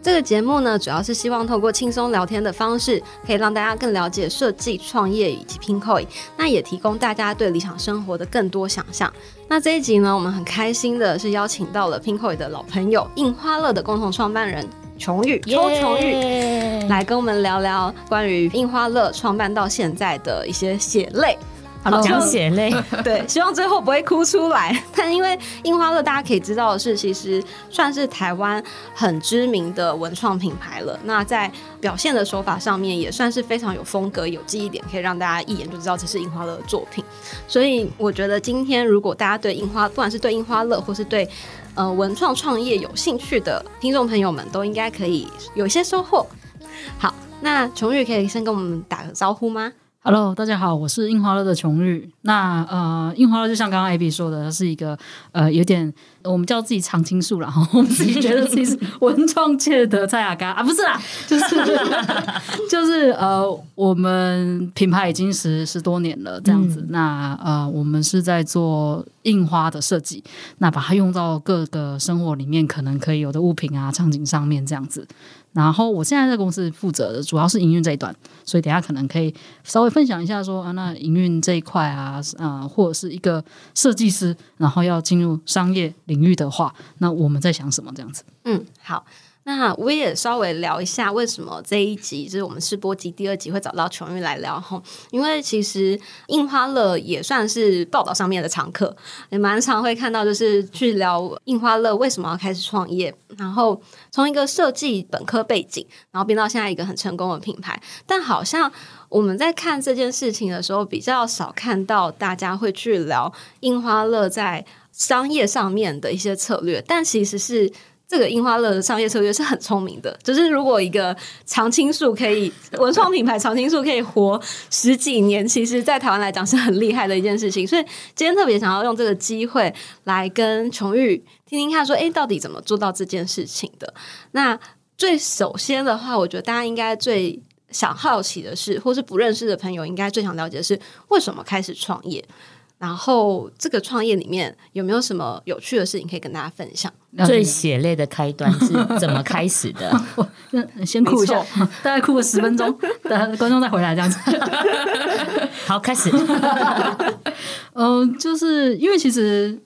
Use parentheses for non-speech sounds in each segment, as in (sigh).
这个节目呢，主要是希望透过轻松聊天的方式，可以让大家更了解设计、创业以及 Pinkoi，那也提供大家对理想生活的更多想象。那这一集呢，我们很开心的是邀请到了 Pinkoi 的老朋友印花乐的共同创办人琼玉周琼玉。耶来跟我们聊聊关于印花乐创办到现在的一些血泪。好了，讲血泪，对，希望最后不会哭出来。但因为樱花乐，大家可以知道的是，其实算是台湾很知名的文创品牌了。那在表现的手法上面，也算是非常有风格、有记忆点，可以让大家一眼就知道这是樱花乐的作品。所以我觉得今天如果大家对樱花，不管是对樱花乐，或是对呃文创创业有兴趣的听众朋友们，都应该可以有一些收获。好，那琼玉可以先跟我们打个招呼吗？Hello，大家好，我是印花乐的琼玉。那呃，印花乐就像刚刚 AB 说的，它是一个呃有点我们叫自己常青树啦，然 (laughs) 后我们自己觉得自己是文创界的蔡雅嘎啊，不是啦，(laughs) 就是 (laughs) 就是呃，我们品牌已经十十多年了这样子。那呃，我们是在做印花的设计，那把它用到各个生活里面可能可以有的物品啊、场景上面这样子。然后我现在在公司负责的主要是营运这一段，所以等下可能可以稍微分享一下说啊，那营运这一块啊，啊、或者是一个设计师，然后要进入商业领领域的话，那我们在想什么这样子？嗯，好。那我也稍微聊一下为什么这一集就是我们试播集第二集会找到琼玉来聊吼，因为其实印花乐也算是报道上面的常客，也蛮常会看到就是去聊印花乐为什么要开始创业，然后从一个设计本科背景，然后变到现在一个很成功的品牌，但好像我们在看这件事情的时候，比较少看到大家会去聊印花乐在商业上面的一些策略，但其实是。这个樱花乐的商业策略是很聪明的，就是如果一个常青树可以文创品牌常青树可以活十几年，其实在台湾来讲是很厉害的一件事情。所以今天特别想要用这个机会来跟琼玉听听看，说，诶，到底怎么做到这件事情的？那最首先的话，我觉得大家应该最想好奇的是，或是不认识的朋友应该最想了解的是，为什么开始创业？然后这个创业里面有没有什么有趣的事情可以跟大家分享？最血泪的开端是怎么开始的？(laughs) 那先哭一下，大概哭个十分钟，(laughs) 等观众再回来这样子。好，开始。嗯、(laughs) 就是因为其实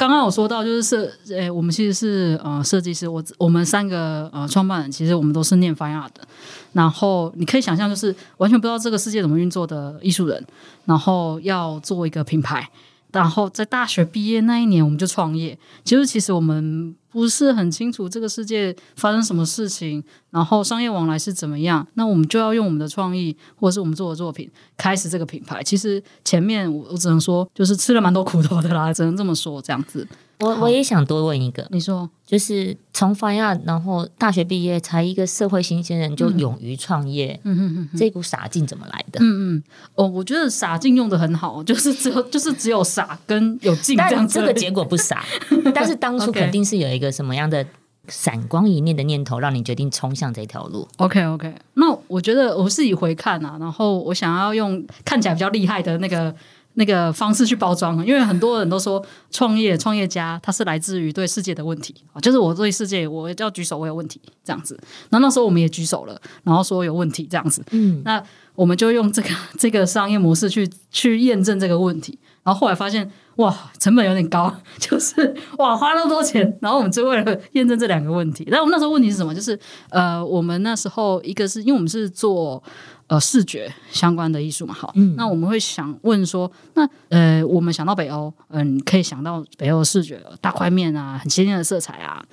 刚刚有说到，就是设，诶、我们其实是呃设计师，我我们三个呃创办人，其实我们都是念 fine art 的。然后你可以想象，就是完全不知道这个世界怎么运作的艺术人，然后要做一个品牌，然后在大学毕业那一年我们就创业。其实，其实我们不是很清楚这个世界发生什么事情，然后商业往来是怎么样，那我们就要用我们的创意或者是我们做的作品开始这个品牌。其实前面我我只能说，就是吃了蛮多苦头的啦，只能这么说这样子。我我也想多问一个，你说就是从法亚，然后大学毕业，才一个社会新鲜人就勇于创业，嗯嗯嗯这股傻劲怎么来的？嗯嗯，哦，我觉得傻劲用的很好，就是只有就是只有傻跟有劲这样子而已。但这个结果不傻，(laughs) 但是当初肯定是有一个什么样的闪光一念的念头，让你决定冲向这条路。OK OK，那我觉得我自己回看啊，然后我想要用看起来比较厉害的那个那个方式去包装，因为很多人都说创业创业家他是来自于对世界的问题啊，就是我对世界我要举手我有问题这样子。那那时候我们也举手了，然后说有问题这样子，嗯，那我们就用这个这个商业模式去去验证这个问题，然后后来发现哇，成本有点高，(laughs) 就是哇花那么多钱，然后我们就为了验证这两个问题。那我们那时候问题是什么？就是呃，我们那时候一个是因为我们是做。呃，视觉相关的艺术嘛，好，那我们会想问说，那呃，我们想到北欧，嗯、你可以想到北欧视觉，大块面啊，很鲜艳的色彩啊，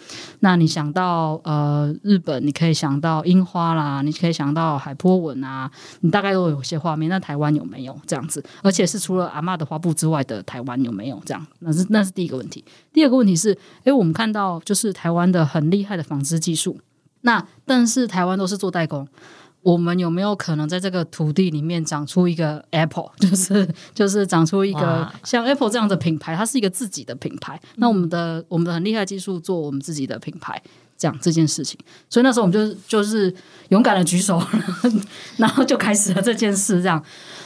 那你想到呃日本，你可以想到樱花啦，你可以想到海波纹啊，你大概都有些画面。那台湾有没有这样子？而且是除了阿嬷的花布之外的台湾有没有这样？那是那是第一个问题。第二个问题是，诶，我们看到就是台湾的很厉害的纺织技术，那但是台湾都是做代工。我们有没有可能在这个土地里面长出一个 Apple，(laughs) 就是就是长出一个像 Apple 这样的品牌，它是一个自己的品牌。那我们的我们的很厉害技术做我们自己的品牌，这样这件事情。所以那时候我们就就是勇敢的举手，(laughs) 然后就开始了这件事，这样。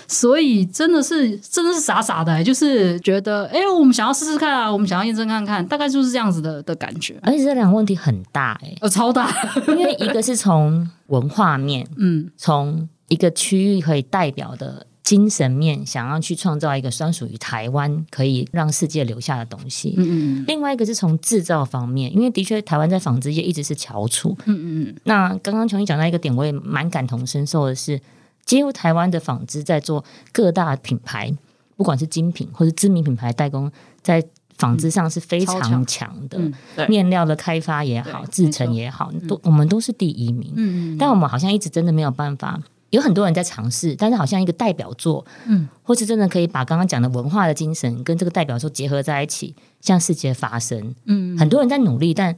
所以真的是真的是傻傻的、就是觉得哎、我们想要试试看啊，我们想要验证看看，大概就是这样子的的感觉。而且这两个问题很大哎、呃，超大，(laughs) 因为一个是从文化面，嗯从一个区域可以代表的精神面，想要去创造一个专属于台湾可以让世界留下的东西。嗯嗯另外一个是从制造方面，因为的确台湾在纺织业一直是翘楚。嗯嗯嗯那刚刚琼英讲到一个点，我也蛮感同身受的是，几乎台湾的纺织在做各大品牌，不管是精品或是知名品牌代工，在纺织上是非常强的。面料的开发也好，制成也好，都我们都是第一名。嗯嗯但我们好像一直真的没有办法，有很多人在尝试，但是好像一个代表作，嗯，或是真的可以把刚刚讲的文化的精神跟这个代表作结合在一起，向世界发声。嗯很多人在努力，但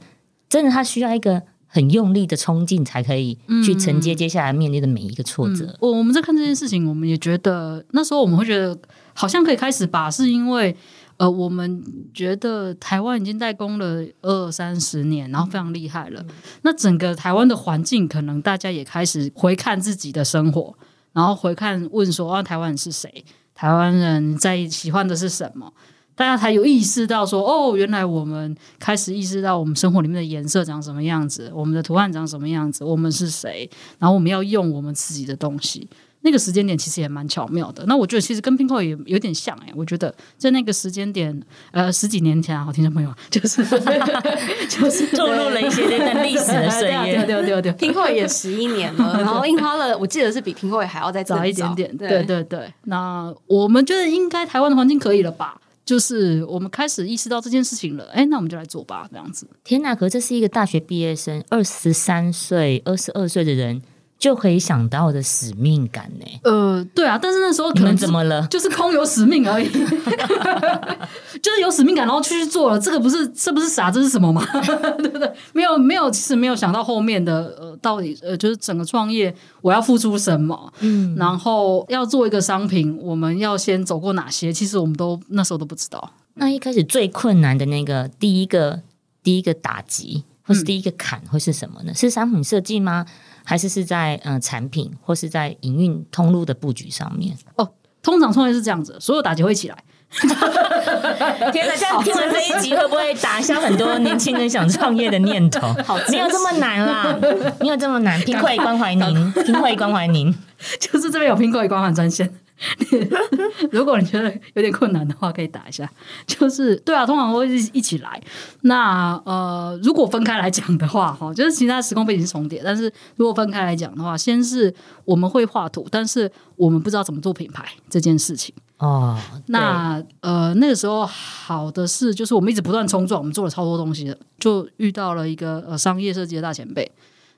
真的他需要一个很用力的冲劲，才可以去承接接下来面临的每一个挫折。嗯我我们在看这件事情，我们也觉得那时候我们会觉得好像可以开始吧，是因为呃，我们觉得台湾已经代工了二三十年，然后非常厉害了。那整个台湾的环境，可能大家也开始回看自己的生活，然后回看问说啊，台湾人是谁？台湾人在喜欢的是什么？大家才有意识到说，哦，原来我们开始意识到我们生活里面的颜色长什么样子，我们的图案长什么样子，我们是谁，然后我们要用我们自己的东西。那个时间点其实也蛮巧妙的。那我觉得其实跟 Pinko 也有点像哎、我觉得在那个时间点，呃，十几年前啊，好听众朋友，就是 (laughs) 就是 (laughs) 透露了一些那段历史的岁对啊月。对对对 (laughs) 对，苹果也十一年了，然后印花了，我记得是比苹果也还要再更早一点点，对对对对。那我们觉得应该台湾的环境可以了吧？就是我们开始意识到这件事情了，哎，那我们就来做吧，这样子。天哪！可这是一个大学毕业生，二十三岁、二十二岁的人就可以想到的使命感呢。呃，对啊，但是那时候可能怎么了？就是空有使命而已，(laughs) 就是有使命感，然后去做了。这个不是这不是傻，这是什么吗？(laughs) 对不对？没有没有，其实没有想到后面的呃，到底呃，就是整个创业我要付出什么，嗯，然后要做一个商品，我们要先走过哪些？其实我们都那时候都不知道。那一开始最困难的那个第一个第一个打击，或是嗯第一个坎会是什么呢？是商品设计吗？还是是在呃产品或是在营运通路的布局上面？哦通常创业是这样子，所有打击会起来。(laughs) 天哪！现在听完这一集，会不会打消很多年轻人想创业的念头？(laughs) 没有这么难啦，没有这么难。拼会关怀您，拼会关怀您。(laughs) 就是这边有苹果一关怀专线。(laughs) 如果你觉得有点困难的话，可以打一下。(laughs) 就是对啊，通常会一起来。那呃，如果分开来讲的话，哈，就是其他时空背景是重叠，但是如果分开来讲的话，先是我们会画图，但是我们不知道怎么做品牌这件事情。哦，那呃，那个时候好的是，就是我们一直不断冲撞，我们做了超多东西的，就遇到了一个呃商业设计的大前辈。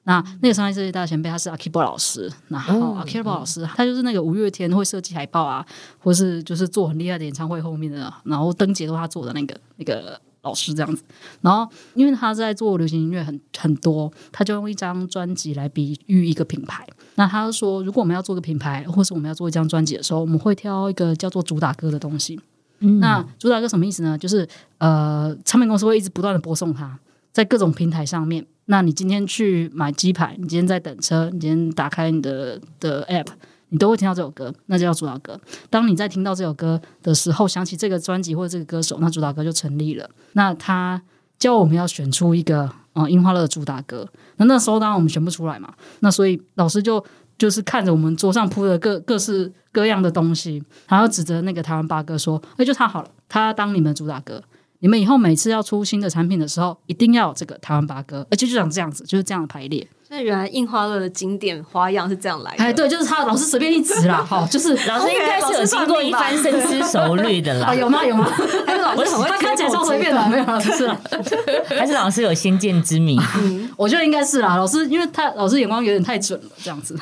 那那个商业设计大前辈他是 Akibo 老师，然后嗯 Akibo 老师他就是那个五月天会设计海报啊，或是就是做很厉害的演唱会后面的，然后灯节都他做的那个那个老师这样子。然后因为他在做流行音乐很很多，他就用一张专辑来比喻一个品牌。那他说，如果我们要做个品牌，或是我们要做一张专辑的时候，我们会挑一个叫做主打歌的东西。嗯那主打歌什么意思呢？就是呃，唱片公司会一直不断的播送它，在各种平台上面。那你今天去买鸡排，你今天在等车，你今天打开你的的 app，你都会听到这首歌，那就叫主打歌。当你在听到这首歌的时候，想起这个专辑或者这个歌手，那主打歌就成立了。那他教我们要选出一个呃樱花乐的主打歌，那那时候当然我们选不出来嘛，那所以老师就就是看着我们桌上铺的各各式各样的东西，然后指着那个台湾八哥说：“哎，就他好了，他当你们主打歌。你们以后每次要出新的产品的时候，一定要有这个台湾八哥，而且就长这样子，就是这样的排列。所以原来印花乐的经典花样是这样来的。哎，对，就是他老师随便一指啦，(laughs) 哈，就是老师应该是有经过一番深思熟虑的啦啊。(laughs) 有吗？有吗？还是老师很会他看起来超随便的，没有啦，不是啦。(laughs) 还是老师有先见之明？嗯我觉得应该是啦，老师，因为他老师眼光有点太准了，这样子。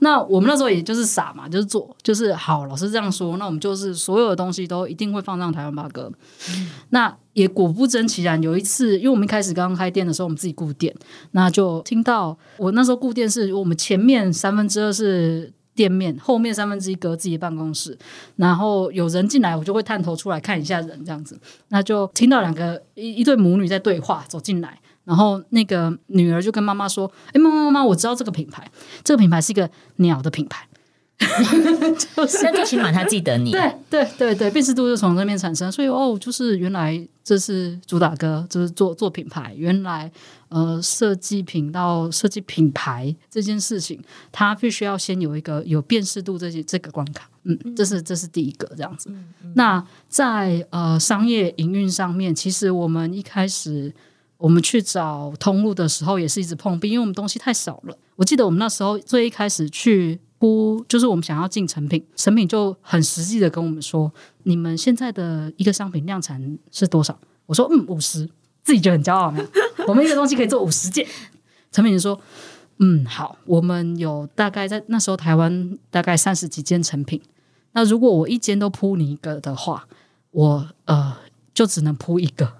那我们那时候也就是傻嘛，就是做，就是好，老师这样说，那我们就是所有的东西都一定会放上台湾八哥。那也果不真其然，有一次，因为我们一开始刚刚开店的时候，我们自己顾店，那就听到我那时候顾店是我们前面三分之二是。店面后面三分之一隔自己办公室，然后有人进来，我就会探头出来看一下人，这样子，那就听到两个一一对母女在对话，走进来，然后那个女儿就跟妈妈说：“哎，妈妈妈妈，我知道这个品牌，这个品牌是一个鸟的品牌。” (laughs) 就是那最起码他记得你，对对对对，辨识度就从那边产生，所以哦，就是原来这是主打歌，就是做做品牌，原来呃设计品到设计品牌这件事情，它必须要先有一个有辨识度这些这个关卡，嗯，这是这是第一个这样子。那在呃商业营运上面，其实我们一开始我们去找通路的时候，也是一直碰壁，因为我们东西太少了。我记得我们那时候最一开始去。不，就是我们想要进成品，成品就很实际的跟我们说，你们现在的一个商品量产是多少？我说，嗯，五十，自己就很骄傲呢。(laughs) 我们一个东西可以做五十件。成品说，嗯，好，我们有大概在那时候台湾大概三十几件成品。那如果我一间都铺你一个的话，我呃就只能铺一个，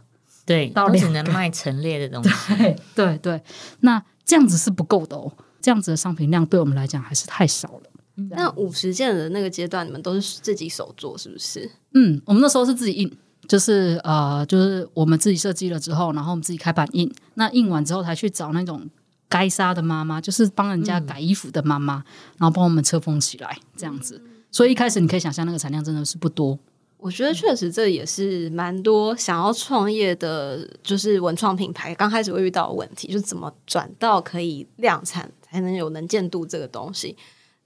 对，到只能卖陈列的东西。(laughs) 对对对，那这样子是不够的哦。这样子的商品量对我们来讲还是太少了。那五十件的那个阶段，你们都是自己手做，是不是？嗯，我们那时候是自己印，就是呃，就是我们自己设计了之后，然后我们自己开版印。那印完之后，才去找那种该杀的妈妈，就是帮人家改衣服的妈妈，然后帮我们车封起来，这样子。所以一开始你可以想象，那个产量真的是不多。我觉得确实这也是蛮多想要创业的，就是文创品牌刚开始会遇到的问题，就是怎么转到可以量产。才能有能见度这个东西，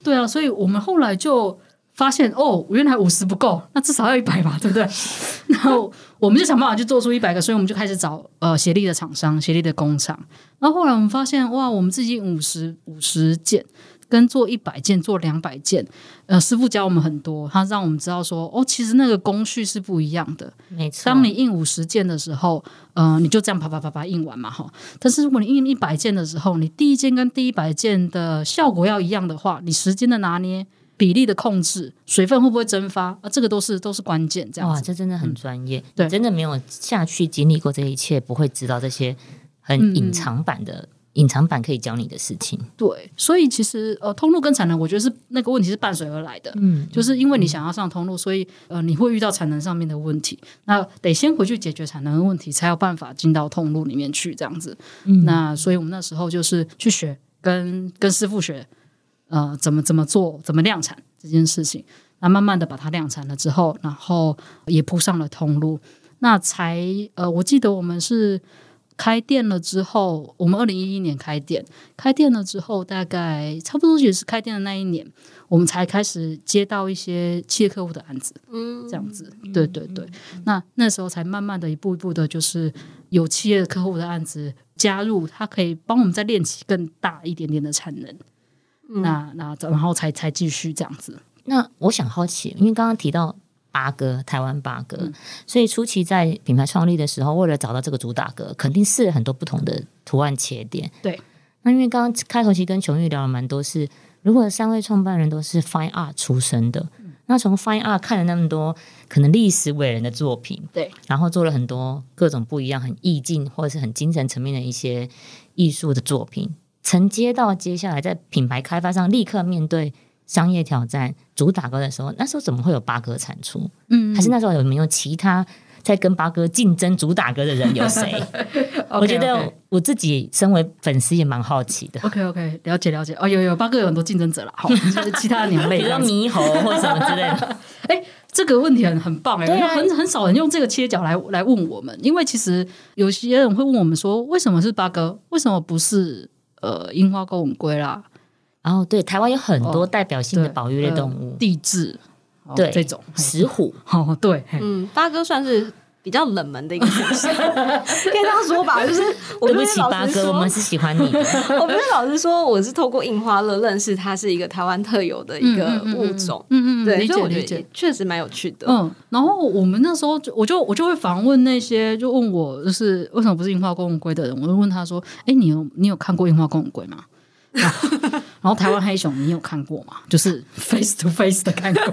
对啊，所以我们后来就发现，哦，原来五十不够，那至少要一百吧，对不对？(laughs) 然后我们就想办法去做出一百个，所以我们就开始找呃协力的厂商、协力的工厂。然后后来我们发现，哇，我们自己五十五十件。跟做一百件、做两百件，呃，师傅教我们很多，他让我们知道说，哦，其实那个工序是不一样的。没错，当你印五十件的时候，呃，你就这样啪啪啪啪印完嘛，哈。但是如果你印一百件的时候，你第一件跟第一百件的效果要一样的话，你时间的拿捏、比例的控制、水分会不会蒸发啊，这个都是都是关键。这样哇，这真的很专业。对，真的没有下去经历过这一切，不会知道这些很隐藏版的。隐藏版可以教你的事情，对，所以其实呃，通路跟产能，我觉得是那个问题是伴随而来的，嗯，就是因为你想要上通路，所以呃，你会遇到产能上面的问题，那得先回去解决产能的问题，才有办法进到通路里面去这样子。那所以我们那时候就是去学，跟跟师傅学，呃，怎么怎么做，怎么量产这件事情，那慢慢的把它量产了之后，然后也铺上了通路，那才呃，我记得我们是。开店了之后，我们二零一一年开店，开店了之后，大概差不多也是开店的那一年，我们才开始接到一些企业客户的案子，嗯，这样子，对对对，那那时候才慢慢的一步一步的，就是有企业客户的案子加入，它可以帮我们再练起更大一点点的产能，那那然后才才继续这样子。那我想好奇，因为刚刚提到。八哥，台湾八哥，所以初期在品牌创立的时候，为了找到这个主打歌，肯定试了很多不同的图案切点。对，那因为刚刚开头其实跟琼玉聊了蛮多，是如果三位创办人都是 Fine Art 出身的，那从 Fine Art 看了那么多可能历史伟人的作品，对，然后做了很多各种不一样、很意境或者是很精神层面的一些艺术的作品，承接到接下来在品牌开发上立刻面对。商业挑战主打歌的时候，那时候怎么会有八哥产出？嗯，还是那时候有没有其他在跟八哥竞争主打歌的人？有谁？(laughs) 我觉得我自己身为粉丝也蛮好奇的。OK OK，了解了解。哦，有有八哥有很多竞争者了，好，(laughs) 其他的鸟类，比如猕猴或什么之类的。(laughs) 哎，这个问题很很棒哎，很很少人用这个切角来来问我们，因为其实有些人会问我们说，为什么是八哥？为什么不是呃樱花钩吻龟啦？然后，对台湾有很多代表性的保育类动物，地质，对这种石虎，(laughs) 哦，对，嗯，八哥算是比较冷门的一个城市，(laughs) 可以这样说吧？就是 (laughs) 我对不起，八哥，我们是喜欢你的。我不是老实说，我是透过印花乐认识它是一个台湾特有的一个物种，嗯嗯，对，理所以我理解。确实蛮有趣的。嗯，然后我们那时候就我就我就会访问那些就问我就是为什么不是樱花公文龟的人，我就问他说：“哎，你有你有看过樱花公文龟吗？”然后台湾黑熊你有看过吗？就是 (laughs) face to face 的看过 (laughs)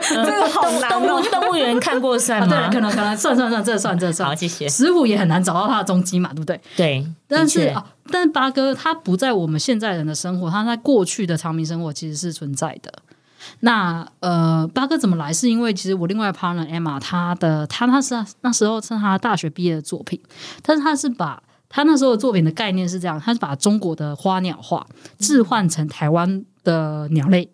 这个好难动物哦。动物园看过算啊？对，吗？可能可能算算算，这算这算好，。谢谢。石虎也很难找到它的踪迹嘛，对不对？对，但是啊，但是八哥他不在我们现在人的生活，他在过去的长明生活其实是存在的。那呃，八哥怎么来？是因为其实我另外 partner Emma，她的她那是那时候是她大学毕业的作品，但是她是把她那时候的作品的概念是这样，他是把中国的花鸟画置换成台湾的鸟类。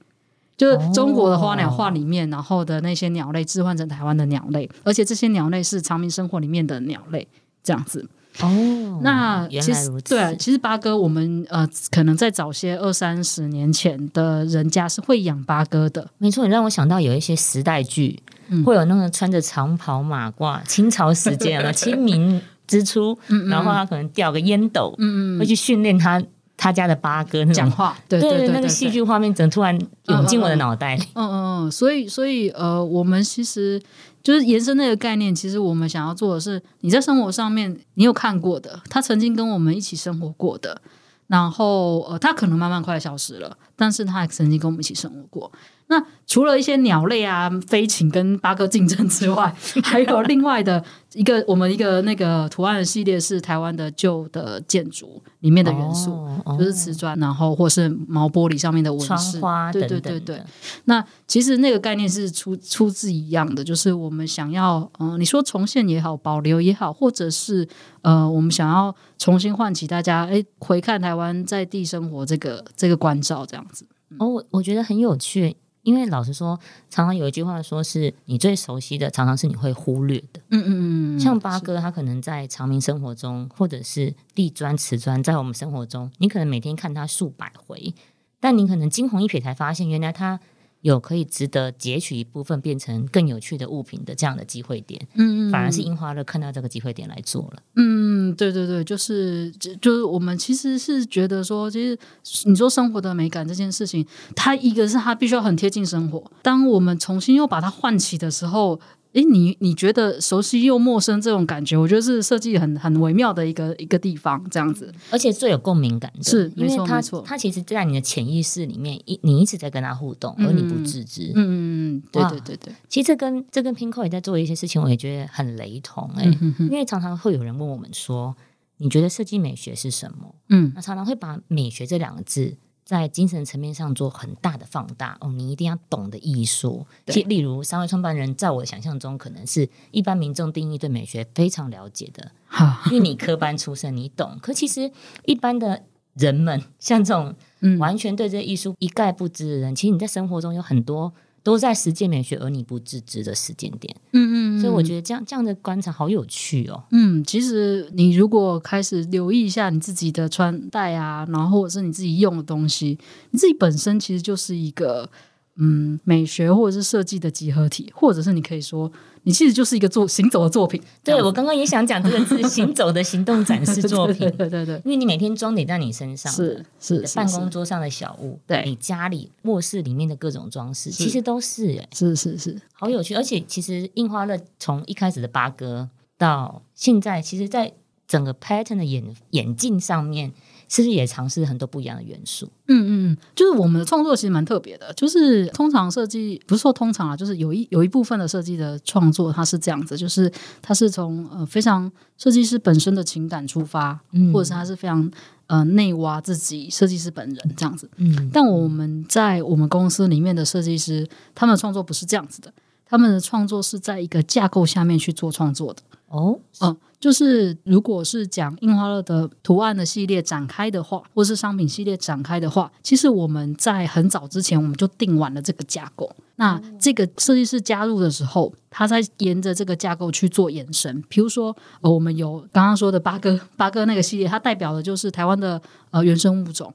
就是中国的花鸟画里面，然后的那些鸟类置换成台湾的鸟类，而且这些鸟类是长明生活里面的鸟类，这样子。哦，那其实。对啊，其实八哥我们呃，可能在早些二三十年前的人家是会养八哥的，没错，你让我想到有一些时代剧，嗯会有那个穿着长袍马褂，清朝时间啊，(laughs) 清明之初，嗯然后他可能掉个烟斗，嗯嗯会去训练他他家的八哥那讲话，对对对对，那个戏剧画面，怎么突然涌进我的脑袋里？嗯嗯嗯，所以所以呃，我们其实就是延伸那个概念，其实我们想要做的是，你在生活上面你有看过的，他曾经跟我们一起生活过的，然后呃，他可能慢慢快消失了，但是他也曾经跟我们一起生活过。那除了一些鸟类啊、飞禽跟八哥竞争之外，(laughs) 还有另外的一个我们一个那个图案的系列是台湾的旧的建筑里面的元素，哦就是瓷砖，然后或是毛玻璃上面的纹窗饰，花对对对对的。那其实那个概念是出出自一样的，就是我们想要，嗯、你说重现也好，保留也好，或者是呃，我们想要重新唤起大家，哎，回看台湾在地生活这个这个关照，这样子。哦，我我觉得很有趣，因为老实说，常常有一句话说是你最熟悉的，常常是你会忽略的。嗯嗯嗯，像八哥，他可能在长明生活中，或者是地砖、瓷砖，在我们生活中，你可能每天看他数百回，但你可能惊鸿一瞥才发现，原来它有可以值得截取一部分变成更有趣的物品的这样的机会点。嗯嗯，反而是樱花乐看到这个机会点来做了。嗯，对对对，就是就就是我们其实是觉得说，其实你说生活的美感这件事情，它一个是它必须要很贴近生活，当我们重新又把它唤起的时候。诶，你你觉得熟悉又陌生这种感觉，我觉得是设计很很微妙的一个一个地方，这样子。而且最有共鸣感的，是没因为它错没错它其实，在你的潜意识里面，一你一直在跟它互动，而你不自知。嗯嗯嗯，对哇对对对，其实这跟这跟 Pinko 也在做一些事情，我也觉得很雷同哎、因为常常会有人问我们说，你觉得设计美学是什么？嗯那常常会把美学这两个字在精神层面上做很大的放大哦，你一定要懂得艺术。其例如三位创办人，在我的想象中，可能是一般民众定义对美学非常了解的，好，因为你科班出身，你懂。可其实一般的人们，像这种嗯完全对这艺术一概不知的人，其实你在生活中有很多都在实践美学，而你不自知的时间点。嗯嗯，所以我。觉得这样这样的观察好有趣哦。嗯，其实你如果开始留意一下你自己的穿戴啊，然后或者是你自己用的东西，你自己本身其实就是一个嗯美学或者是设计的集合体，或者是你可以说你其实就是一个做行走的作品。对我刚刚也想讲这个字，(laughs) 行走的行动展示作品对，对对对，因为你每天装点在你身上是是是办公桌上的小物，对你家里卧室里面的各种装饰，其实都是哎，是是是，好有趣。而且其实印花乐从一开始的八哥到现在，其实在整个 pattern 的演演进上面，是不是也尝试很多不一样的元素？嗯嗯，嗯，就是我们的创作其实蛮特别的，就是通常设计不是说通常啊，就是有一有一部分的设计的创作，它是这样子，就是它是从呃非常设计师本身的情感出发，嗯或者是它是非常呃内挖自己设计师本人这样子。嗯，但我们在我们公司里面的设计师，他们的创作不是这样子的，他们的创作是在一个架构下面去做创作的。哦，嗯，就是如果是讲印花乐的图案的系列展开的话，或是商品系列展开的话，其实我们在很早之前我们就定完了这个架构。那这个设计师加入的时候，他在沿着这个架构去做延伸。比如说，呃，我们有刚刚说的八哥 (laughs) 八哥那个系列，它代表的就是台湾的呃原生物种。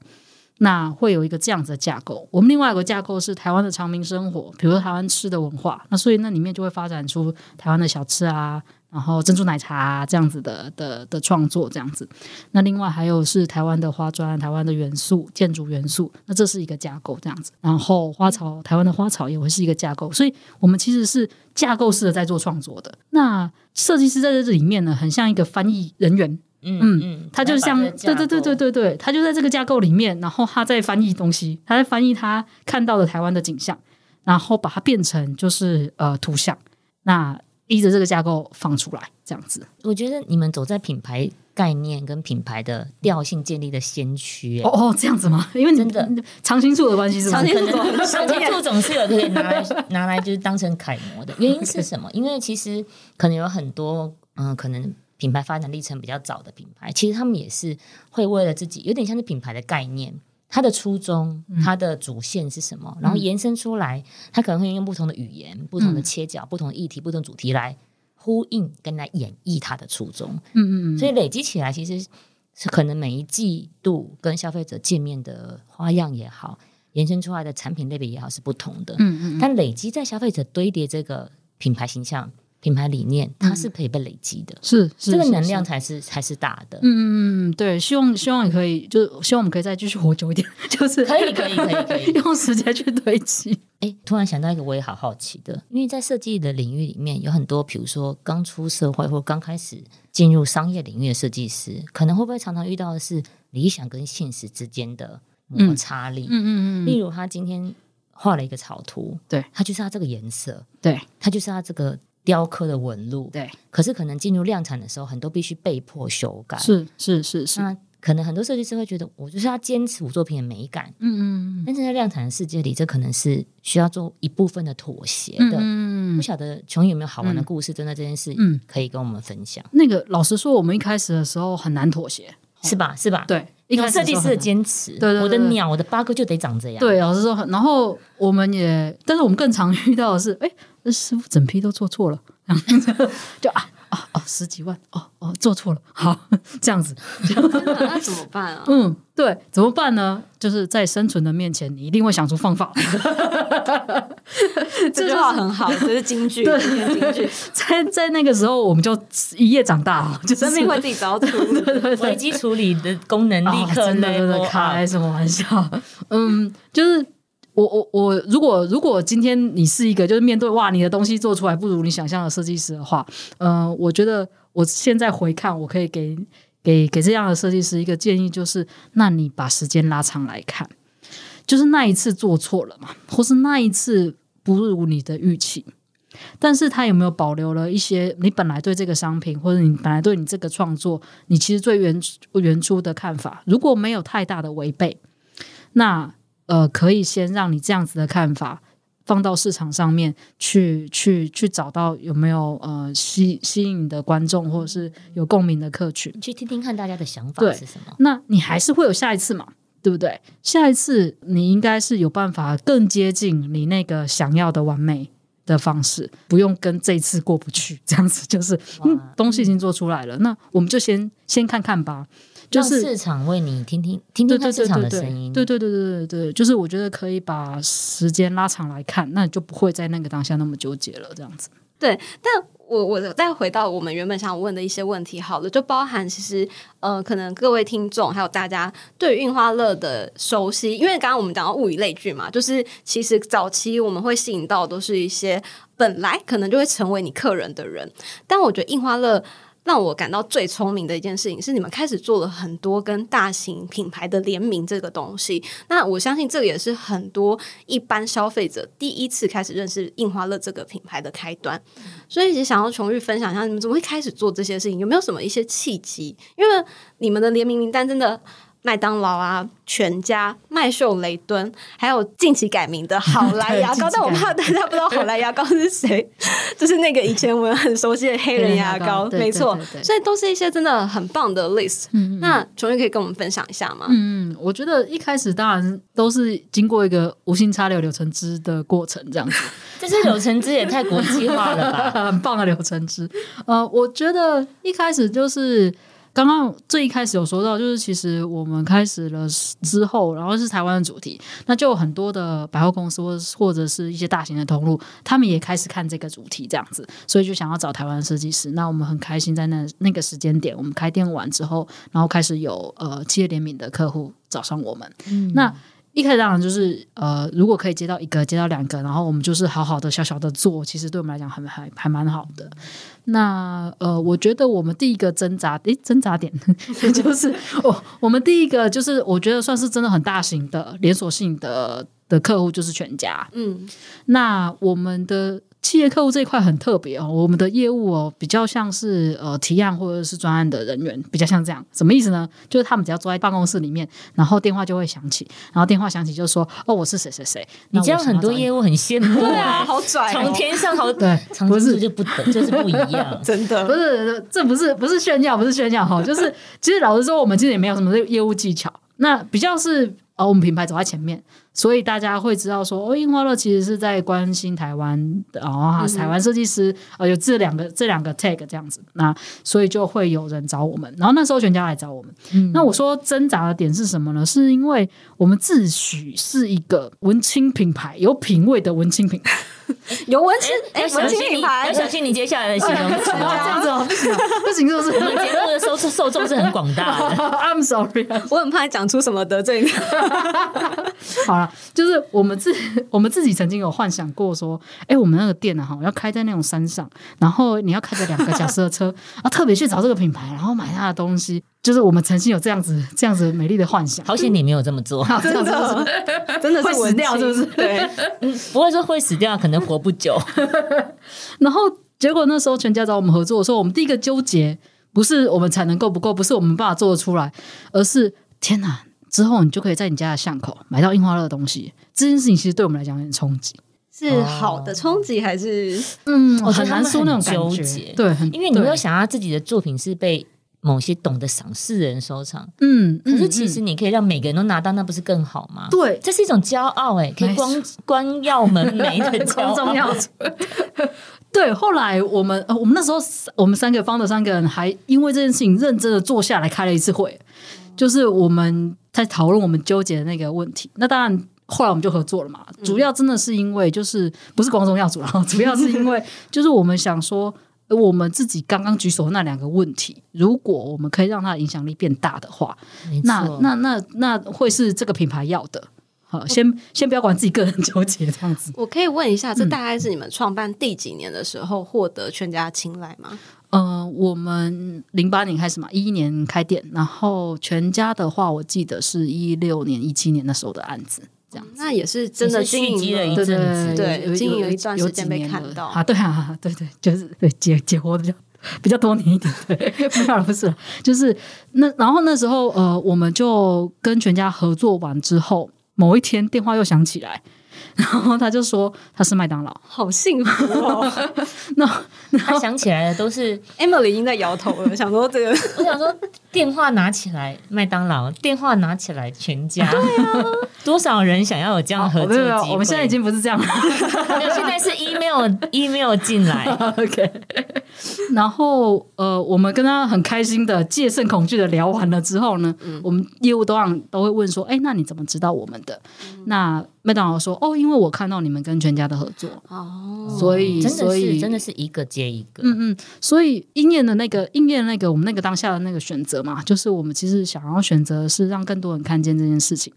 那会有一个这样子的架构。我们另外一个架构是台湾的长民生活，比如说台湾吃的文化。那所以那里面就会发展出台湾的小吃啊，然后珍珠奶茶这样子的的的创作这样子。那另外还有是台湾的花砖、台湾的元素、建筑元素，那这是一个架构这样子。然后花草，台湾的花草也会是一个架构，所以我们其实是架构式的在做创作的。那设计师在这里面呢，很像一个翻译人员，嗯嗯，他就像对对对对对对，他就在这个架构里面，然后他在翻译东西，他在翻译他看到的台湾的景象，然后把它变成就是呃图像，那依着这个架构放出来，这样子。我觉得你们走在品牌概念跟品牌的调性建立的先驱、欸，哦哦，这样子吗？因为你真的你长青树的关系是不是？长青树可能长青树总是有可以拿来拿来就是当成楷模的原因是什么？因为其实可能有很多嗯、可能品牌发展历程比较早的品牌，其实他们也是会为了自己有点像是品牌的概念。它的初衷、它的主线是什么？然后延伸出来，它可能会用不同的语言、不同的切角、不同的议题、不同主题来呼应跟来演绎它的初衷。嗯嗯嗯，所以累积起来，其实是可能每一季度跟消费者见面的花样也好，延伸出来的产品类别也好是不同的。嗯嗯但累积在消费者堆叠这个品牌形象、品牌理念，它是可以被累积的，是是这个能量才是才是大的。嗯嗯嗯，对，希望希望你可以，就是希望我们可以再继续活久一点，(laughs) 就是可以可以可以可以。(laughs) 用时间去堆积。哎，突然想到一个我也好好奇的，因为在设计的领域里面，有很多比如说刚出社会或刚开始进入商业领域的设计师，可能会不会常常遇到的是理想跟现实之间的摩擦力？嗯嗯嗯例如他今天画了一个草图，对，他就是他这个颜色，对。他就是他这个雕刻的纹路，对，可是可能进入量产的时候，很多必须被迫修改。是是是是，那可能很多设计师会觉得，我就是要坚持我作品的美感，嗯嗯但是在量产的世界里，这可能是需要做一部分的妥协的。嗯不晓得琼有没有好玩的故事，针对这件事，嗯。可以跟我们分享，那个老实说，我们一开始的时候很难妥协，是吧？是吧？，对，一个设计师的坚持，对对我的鸟，我的八哥就得长这样。，对，老师说，然后我们也，但是我们更常 (laughs) 遇到的是，哎，这师傅整批都做错了，然后就啊啊哦十几万，哦哦做错了，好这样子，(laughs) 那怎么办啊？嗯，对，怎么办呢？就是在生存的面前，你一定会想出方法。(laughs) 这句话很好，这是京剧，对今天金句，在在那个时候，我们就一夜长大了，就是生命会自己找到出路。危机处理的功能立刻哦、真的真的开什么玩笑？嗯，就是我我我，如果如果今天你是一个就是面对哇，你的东西做出来不如你想象的设计师的话，嗯、我觉得我现在回看，我可以给给给这样的设计师一个建议，就是那你把时间拉长来看，就是那一次做错了嘛，或是那一次不如你的预期。但是他有没有保留了一些你本来对这个商品，或者你本来对你这个创作，你其实最原原初的看法？如果没有太大的违背，那呃，可以先让你这样子的看法放到市场上面去，去去找到有没有呃吸吸引你的观众，或者是有共鸣的客群。去听听看大家的想法是什么。那你还是会有下一次嘛，对不对？下一次你应该是有办法更接近你那个想要的完美的方式，不用跟这一次过不去，这样子就是嗯，东西已经做出来了，那我们就先先看看吧，就是让市场为你听听听听看市场的声音，对对对对对对，就是我觉得可以把时间拉长来看，那你就不会在那个当下那么纠结了，这样子。对，但我我再回到我们原本想问的一些问题好了，就包含其实呃，可能各位听众还有大家对于印花乐的熟悉，因为刚刚我们讲到物以类聚嘛，就是其实早期我们会吸引到都是一些本来可能就会成为你客人的人，但我觉得印花乐。让我感到最聪明的一件事情是，你们开始做了很多跟大型品牌的联名这个东西。那我相信这个也是很多一般消费者第一次开始认识印花乐这个品牌的开端。所以，也想要琼玉分享一下，你们怎么会开始做这些事情？有没有什么一些契机？因为你们的联名名单真的。麦当劳啊，全家、麦秀雷敦，还有近期改名的好来 (laughs) 牙膏，但我怕大家不知道好来牙膏是谁，(laughs) 就是那个以前我们很熟悉的黑人牙膏，没错。所以都是一些真的很棒的 list。那琼玉可以跟我们分享一下吗？嗯，我觉得一开始当然都是经过一个无心插柳柳橙汁的过程，这样子。(laughs) 这是柳橙汁也太国际化了吧？很棒的柳橙汁。呃，我觉得一开始就是刚刚刚最一开始有说到，就是其实我们开始了之后，然后是台湾的主题，那就有很多的百货公司或或者是一些大型的通路，他们也开始看这个主题这样子，所以就想要找台湾设计师。那我们很开心，在那那个时间点，我们开店完之后，然后开始有呃企业联名的客户找上我们。那一开始当然就是呃，如果可以接到一个、接到两个，然后我们就是好好的、小小的做，其实对我们来讲还还还蛮好的。那呃，我觉得我们第一个挣扎，(laughs) 诶，挣扎点 (laughs) 就是我我们第一个就是我觉得算是真的很大型的连锁性的的客户就是全家。嗯，那我们的企业客户这一块很特别哦，我们的业务哦比较像是呃提案或者是专案的人员，比较像这样，什么意思呢？就是他们只要坐在办公室里面，然后电话就会响起，然后电话响起就说哦我是谁谁谁，你这样很多业务很羡慕 (laughs) 对啊，啊，好拽从哦，天上好 (laughs) 对长不是不是就不等，就是不一样。(laughs) 真的不是，这不是不是炫耀，不是炫耀哈，就是其实老实说，我们其实也没有什么业务技巧，那比较是呃我们品牌走在前面，所以大家会知道说，哦，樱花乐其实是在关心台湾的，然后、台湾设计师呃有这两个这两个 tag 这样子，那所以就会有人找我们，然后那时候全家来找我们，那我说挣扎的点是什么呢？是因为我们自诩是一个文青品牌，有品味的文青品牌。(laughs) 有文青哎，要文青小心你，品牌要小心你接下来的形容词哇，(laughs) 这样哦。子哦，不行啊，不行，是不是我们节目的受受众是很广大的？(laughs) I'm sorry，我很怕讲出什么得罪你。好了，就是我们自我们自己曾经有幻想过说，哎、我们那个店呢、哈，要开在那种山上，然后你要开着两个小时的车，啊，特别去找这个品牌，然后买他的东西，就是我们曾经有这样子这样子美丽的幻想。好险你没有这么做，好，这样子就是真的是会死掉是不是对，(laughs) 不会说会死掉，可能活不久。(laughs) 然后结果那时候全家找我们合作的时候，我们第一个纠结不是我们产能够不够，不是我们办法做得出来，而是天哪！之后你就可以在你家的巷口买到樱花乐的东西，这件事情其实对我们来讲有点冲击。是好的冲击还是嗯，我很难说那种纠结对，很因为你没有想到自己的作品是被某些懂得赏识的人收藏，嗯，可是其实你可以让每个人都拿到，那不是更好吗？对这是一种骄傲哎、可以光光耀门楣的骄空中傲。(laughs) 要 (laughs) 对，后来我们呃，我们那时候我们三个方的三个人还因为这件事情认真的坐下来开了一次会，就是我们在讨论我们纠结的那个问题。那当然。后来我们就合作了嘛，主要真的是因为就是不是光宗耀祖，然 (laughs) 后主要是因为就是我们想说，呃我们自己刚刚举手的那两个问题，如果我们可以让它的影响力变大的话，那，那那那会是这个品牌要的。好，先先不要管自己个人纠结这样子。我可以问一下，这大概是你们创办第几年的时候获得全家青睐吗？呃，我们零八年开始嘛，一一年开店，然后全家的话，我记得是一六年、一七年那时候的案子，这样。那也是真的经营蓄积了一对阵子对有经营了一段时间被看到啊，对啊，对对，就是对解解惑的比较比较多年一点，对，(laughs) 没不是，就是那然后那时候呃，我们就跟全家合作完之后，某一天电话又响起来，然后他就说他是麦当劳，好幸福哦 (laughs) 那他想起来的都是！(laughs) Emily 已经在摇头了，想说这个我想说，电话拿起来麦当劳，电话拿起来全家，多少人想要有这样的合作机会？我们现在已经不是这样了。没有，现在是 email (laughs) email 进来，OK，然后呃，我们跟他很开心的戒慎恐惧的聊完了之后呢，我们业务都让都会问说，哎，那你怎么知道我们的？那麦当劳说，哦，因为我看到你们跟全家的合作，哦，所以真的所以是真的是一个接一个。嗯嗯，所以应验的那个应验的那个我们那个当下的那个选择嘛，就是我们其实想要选择是让更多人看见这件事情。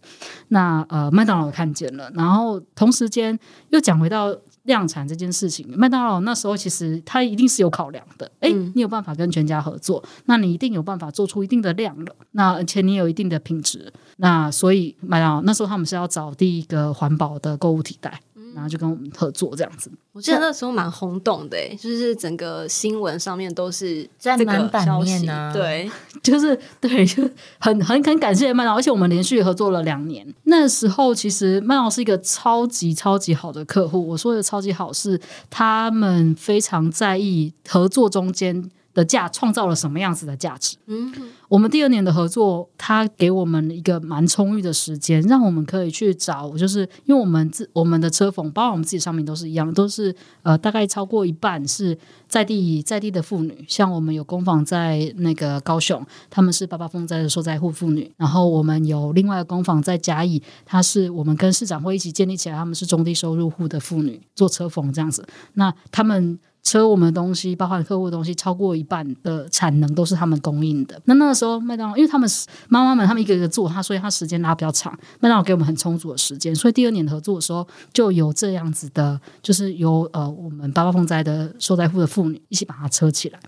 那呃，麦当劳看见了，然后同时间又讲回到量产这件事情，麦当劳那时候其实它一定是有考量的。哎、嗯你有办法跟全家合作，那你一定有办法做出一定的量了，那而且你有一定的品质，那所以麦当劳那时候他们是要找第一个环保的购物替代。然后就跟我们合作这样子，我记得那时候蛮轰动的，诶，就是整个新闻上面都是占这个消息对，(laughs) 就是对，就很很很感谢麦当，而且我们连续合作了两年。那时候其实麦当是一个超级超级好的客户，我说的超级好是他们非常在意合作中间的价创造了什么样子的价值。嗯，我们第二年的合作，它给我们一个蛮充裕的时间，让我们可以去找，就是因为我们自我们的车缝，包括我们自己商品都是一样，都是呃大概超过一半是在地在地的妇女，像我们有工坊在那个高雄，他们是八八风灾的受灾户妇女，然后我们有另外的工坊在嘉义，它是我们跟市长会一起建立起来，他们是中低收入户的妇女做车缝这样子，那他们。车我们的东西，包括客户的东西，超过一半的产能都是他们供应的。那那个时候，麦当劳因为他们是妈妈们，他们一个一个做，他所以他时间拉比较长。麦当劳给我们很充足的时间，所以第二年合作的时候，就有这样子的，就是由呃我们八八风灾的受灾户的妇女一起把它车起来。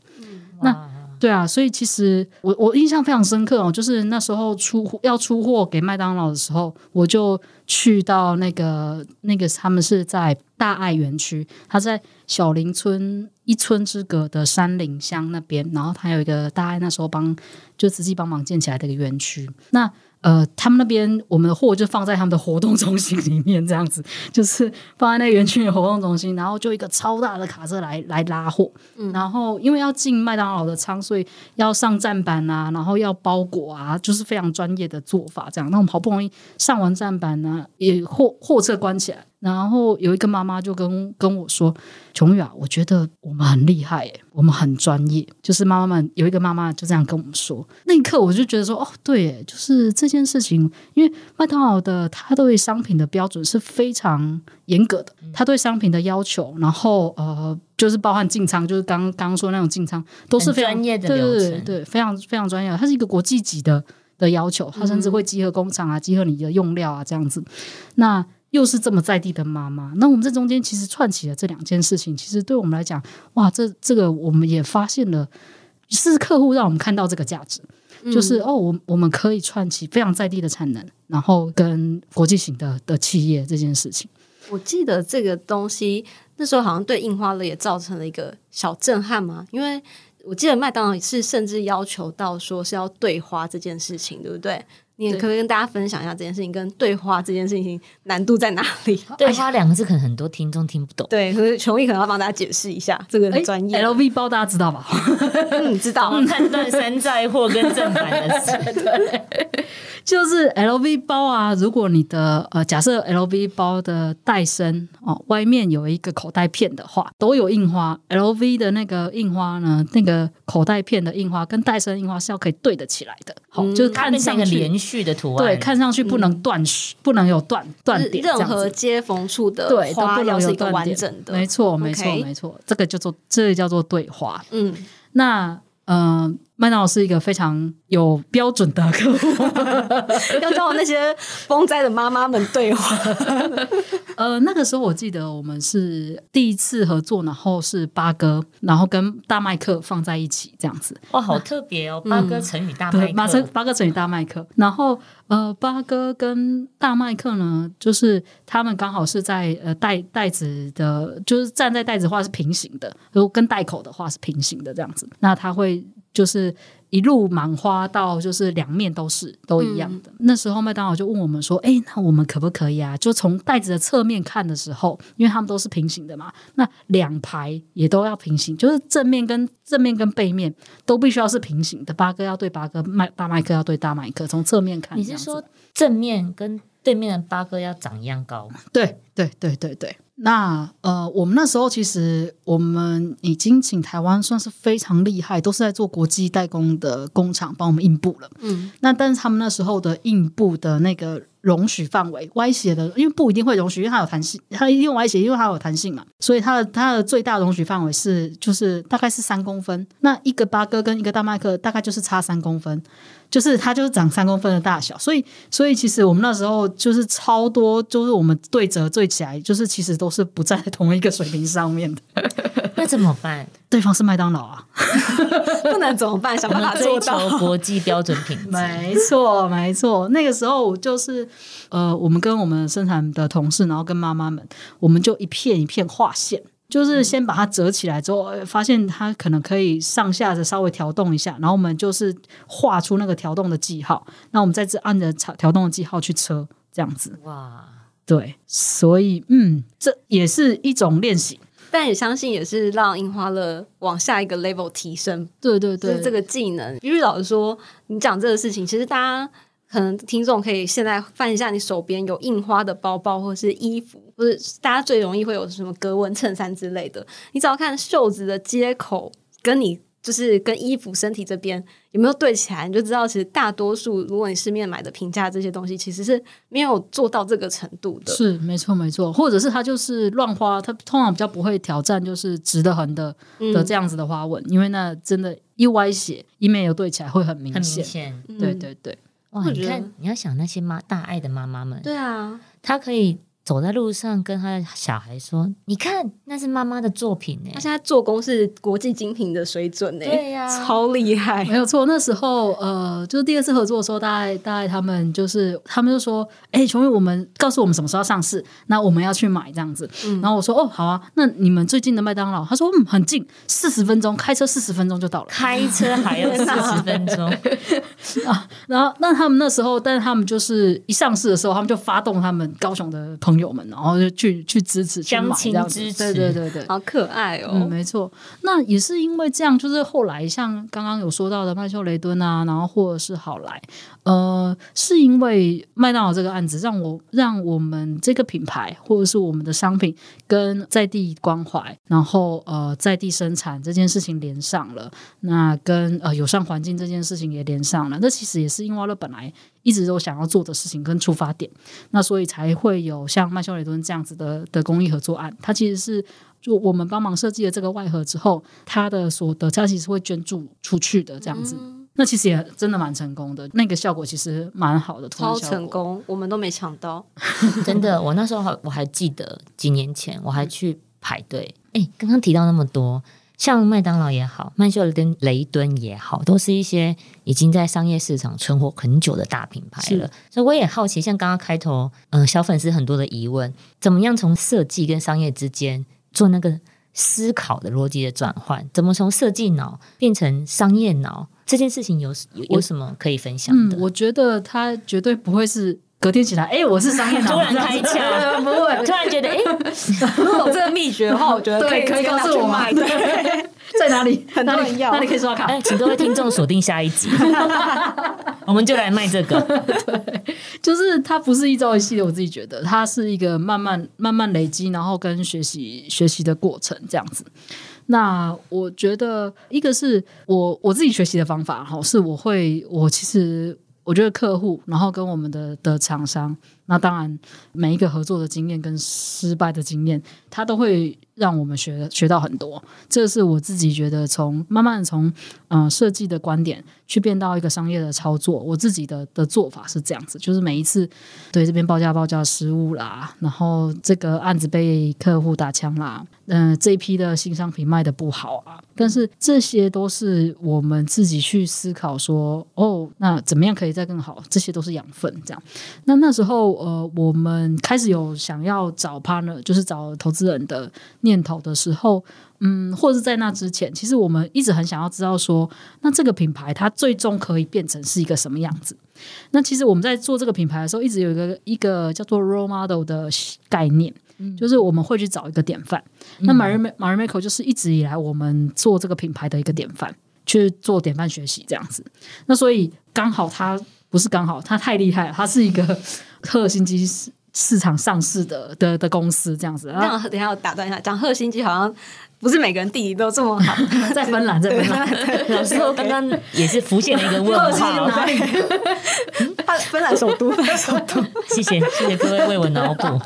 那对啊，所以其实我我印象非常深刻哦，就是那时候出货要出货给麦当劳的时候，我就去到那个那个他们是在大爱园区，他在小林村一村之隔的山岭乡那边，然后他有一个大爱那时候帮就自己帮忙建起来的一个园区，那。呃，他们那边我们的货就放在他们的活动中心里面，这样子 (laughs) 就是放在那园区的活动中心，然后就一个超大的卡车来来拉货，然后因为要进麦当劳的仓，所以要上站板啊，然后要包裹啊，就是非常专业的做法。这样，那我们好不容易上完站板呢，也货货车关起来。然后有一个妈妈就跟跟我说：“琼宇啊，我觉得我们很厉害，诶，我们很专业。”就是妈妈们有一个妈妈就这样跟我们说。那一刻我就觉得说：“哦，对，就是这件事情，因为麦当劳的他对商品的标准是非常严格的，他对商品的要求，然后呃，就是包含进仓，就是刚刚刚说那种进仓都是非常专业的对对对，非常非常专业。它是一个国际级的的要求，它甚至会集合工厂啊，集合你的用料啊，这样子。那又是这么在地的妈妈，那我们这中间其实串起了这两件事情，其实对我们来讲，哇，这这个我们也发现了，是客户让我们看到这个价值，就是哦，我我们可以串起非常在地的产能，然后跟国际型的的企业这件事情。我记得这个东西那时候好像对印花乐也造成了一个小震撼嘛，因为我记得麦当劳是甚至要求到说是要对花这件事情，对不对？你也可不可以跟大家分享一下这件事情跟对话这件事情难度在哪里？(laughs) 对话两个字可能很多听众听不懂。对，(laughs) 可是琼毅可能要帮大家解释一下这个很专业。LV 包大家知道吧？(laughs) 嗯，知道。判断山寨货跟正版的事，就是 LV 包啊，如果你的呃，假设 LV 包的袋身哦，外面有一个口袋片的话，都有印花。LV 的那个印花呢，那个口袋片的印花跟袋身印花是要可以对得起来的，好、就是看上去连续的图案。对，看上去不能断，不能有断断点，任何接缝处的对都花不能要是一个有断点。完整的，没错，没错没错，这个叫做这个叫做对花。嗯，那呃，麦当劳是一个非常有标准的客户。(laughs) 要教那些风灾的妈妈们对话。(laughs) 呃，那个时候我记得我们是第一次合作，然后是八哥，然后跟大麦克放在一起这样子。哇，好特别哦！八哥成语大麦克车，八哥乘以大麦克，然后呃，八哥跟大麦克呢，就是他们刚好是在呃袋袋子的，就是站在袋子的话是平行的，如果跟袋口的话是平行的这样子，那他会就是一路满花到就是两面都是都一样的。那时候麦当劳就问我们说：“哎，那我们可不可以啊？就从袋子的侧面看的时候，因为他们都是平行的嘛，那两排也都要平行，就是正面跟正面跟背面都必须要是平行的。八哥要对八哥，麦大麦克要对大麦克，从侧面看。你是说正面跟对面的八哥要长一样高吗？对对对对对。那呃，我们那时候其实我们已经请台湾算是非常厉害，都是在做国际代工的工厂帮我们印布了。嗯，那但是他们那时候的印布的那个容许范围，歪斜的，因为布一定会容许，因为它有弹性，它一定歪斜，因为它有弹性嘛，所以它的它的最大容许范围是就是大概是三公分。那一个八哥跟一个大麦克大概就是差三公分，就是它就是长三公分的大小，所以所以其实我们那时候就是超多，就是我们对折对起来，就是其实都是不在同一个水平上面的。(laughs) 那怎么办？对方是麦当劳啊，(laughs) 不能怎么办？想我办法追法做到。求国际标准品质。(laughs) 没错，没错。那个时候就是呃，我们跟我们生产的同事，然后跟妈妈们，我们就一片一片划线，就是先把它折起来之后，呃发现它可能可以上下的稍微调动一下，然后我们就是画出那个调动的记号，那我们再次按着调调动的记号去车，这样子。哇，对，所以嗯，这也是一种练习。但也相信也是让樱花乐往下一个 level 提升，对对对，就是这个技能。因为老实说，你讲这个事情，其实大家可能听众可以现在翻一下你手边有印花的包包或是衣服，或是大家最容易会有什么格纹衬衫之类的，你只要看袖子的接口跟你。就是跟衣服身体这边有没有对起来，你就知道其实大多数如果你市面买的平价这些东西，其实是没有做到这个程度的。是没错没错，或者是它就是乱花，它通常比较不会挑战就是直的横的的这样子的花纹，因为那真的，一歪斜一面有对起来会很明很明显。显。对对对，哇，你看，你要想那些妈大爱的妈妈们，对啊，她可以走在路上跟他的小孩说：“你看，那是妈妈的作品呢他。现在做工是国际精品的水准呢、对呀超厉害。没有错。那时候呃，就是第二次合作的时候，大概大概他们就是他们就说：“哎，琼玉，我们告诉我们什么时候要上市，那我们要去买这样子。然后我说：“哦，好啊，那你们最近的麦当劳？”他说：“嗯，很近，四十分钟，开车四十分钟就到了。”开车还要四十分钟，(laughs) 啊，然后那他们那时候，但是他们就是一上市的时候，他们就发动他们高雄的朋友们，然后就去去支持去买相亲这样子支持对对对对。好可爱哦、嗯，没错。那也是因为这样，就是后来像刚刚有说到的曼秀雷敦啊，然后或者是好来，呃，是因为麦当劳这个案子，让我让我们这个品牌或者是我们的商品跟在地关怀，然后呃在地生产这件事情连上了，那跟呃友善环境这件事情也连上了。那其实也是因为乐本来一直都想要做的事情跟出发点，那所以才会有像麦秀雷敦这样子的的公益合作案。它其实是就我们帮忙设计了这个外盒之后，它的所得它其实会捐助出去的这样子。那其实也真的蛮成功的，那个效果其实蛮好的，超成。功，我们都没抢到。(laughs) 真的。我那时候还我还记得几年前我还去排队。哎，刚刚提到那么多，像麦当劳也好，曼秀雷敦雷敦也好，都是一些已经在商业市场存活很久的大品牌了。所以我也好奇，像刚刚开头，嗯、小粉丝很多的疑问，怎么样从设计跟商业之间做那个思考的逻辑的转换？怎么从设计脑变成商业脑？这件事情有有有什么可以分享的？，嗯我觉得他绝对不会是隔天起来，哎、我是商业脑，(laughs) 突然开窍 (laughs) 不会，突然觉得，哎、(laughs) 如果有这个秘诀的话，我觉得对，可以可以告诉我吗？去卖对，在哪里？很多人要哪里可以刷卡？哎，请各位听众锁定下一集，我们就来卖这个。对就是它不是一朝一夕的，我自己觉得它是一个慢慢慢慢累积，然后跟学习学习的过程这样子。那我觉得一个是我我自己学习的方法哈，是我会我其实我觉得客户，然后跟我们的的厂商，那当然每一个合作的经验跟失败的经验，他都会让我们学学到很多。这是我自己觉得从慢慢从嗯、设计的观点去变到一个商业的操作，我自己的的做法是这样子，就是每一次对这边报价报价失误啦，然后这个案子被客户打枪啦，嗯、这一批的新商品卖的不好啊，但是这些都是我们自己去思考说，哦，那怎么样可以再更好？这些都是养分，这样。那那时候呃，我们开始有想要找 partner，就是找投资人的念头的时候，嗯，或者是在那之前，其实我们一直很想要知道说，那这个品牌它最终可以变成是一个什么样子？那其实我们在做这个品牌的时候，一直有一个一个叫做 role model 的概念，就是我们会去找一个典范。那 Marie Marie Michael 就是一直以来我们做这个品牌的一个典范，去做典范学习这样子。那所以刚好他不是刚好，他太厉害了，他是一个核心机市市场上市的的的公司这样子。这然后等一下我打断一下，讲赫辛基好像不是每个人地理都这么好。(laughs) 在芬兰，在芬兰，老师说刚刚也是浮现了一个问号，(laughs) 哪里？他 (laughs) 芬兰首都，芬兰首都。谢谢谢谢各位为我脑补。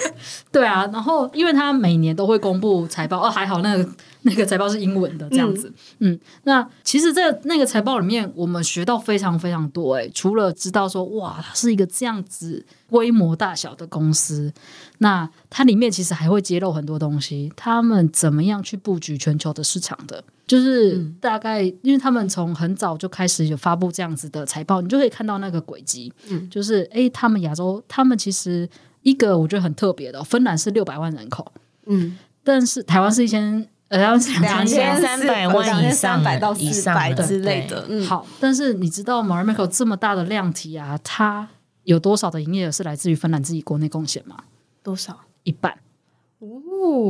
(laughs) 对啊，然后因为他每年都会公布财报，哦，还好那个那个财报是英文的这样子，嗯那其实，在那个财报里面，我们学到非常非常多，诶，除了知道说，哇，它是一个这样子规模大小的公司，那它里面其实还会揭露很多东西，他们怎么样去布局全球的市场的。就是大概，因为他们从很早就开始有发布这样子的财报，你就可以看到那个轨迹。嗯，就是诶，他们亚洲，他们其实一个我觉得很特别的哦、芬兰是六百万人口，嗯，但是台湾是一千，呃，台湾是两千三百万以上三百到以四百上的之类的。嗯，好，但是你知道 Marimekko 这么大的量体啊，它有多少的营业额是来自于芬兰自己国内贡献吗？多少？一半，哦。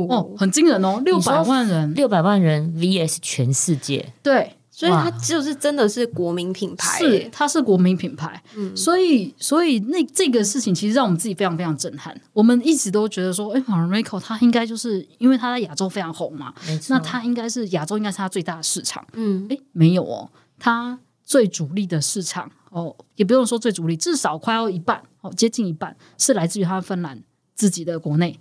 哦，很惊人哦，六百万人，六百万人 VS 全世界，对，所以它就是真的是国民品牌是，它是国民品牌，所以所以那这个事情其实让我们自己非常非常震撼。我们一直都觉得说，哎 r i c o 它应该就是因为它在亚洲非常红嘛。那它应该是亚洲应该是它最大的市场。嗯哎，没有哦，它最主力的市场哦，也不用说最主力，至少快要一半哦，接近一半是来自于它芬兰自己的国内。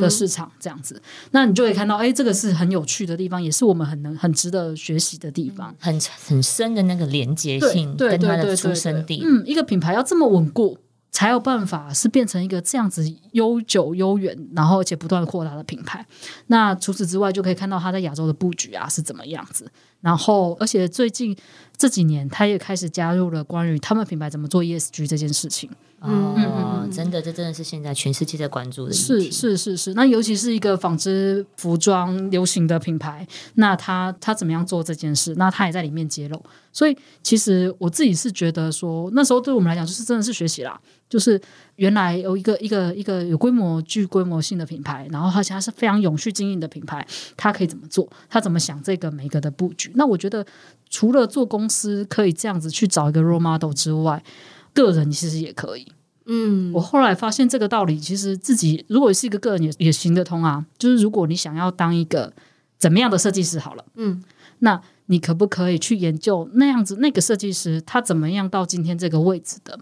的市场这样子，那你就会看到，哎，这个是很有趣的地方，也是我们很能很值得学习的地方。很很深的那个连接性，跟它的出生地，嗯，一个品牌要这么稳固，才有办法是变成一个这样子悠久悠远，然后而且不断扩大的品牌。那除此之外，就可以看到它在亚洲的布局啊是怎么样子。然后，而且最近这几年，它也开始加入了关于他们品牌怎么做 ESG 这件事情。嗯，真的，这真的是现在全世界在关注的议是。是是是，那尤其是一个纺织服装流行的品牌，那他他怎么样做这件事？那他也在里面揭露。所以其实我自己是觉得说，那时候对我们来讲，就是真的是学习啦。就是原来有一个一个一个有规模、具规模性的品牌，然后而且它是非常永续经营的品牌，它可以怎么做？它怎么想这个每个的布局？那我觉得除了做公司可以这样子去找一个 role model 之外，个人其实也可以。嗯我后来发现这个道理，其实自己如果是一个个人也也行得通啊。就是如果你想要当一个怎么样的设计师好了，嗯，那你可不可以去研究那样子那个设计师他怎么样到今天这个位置的？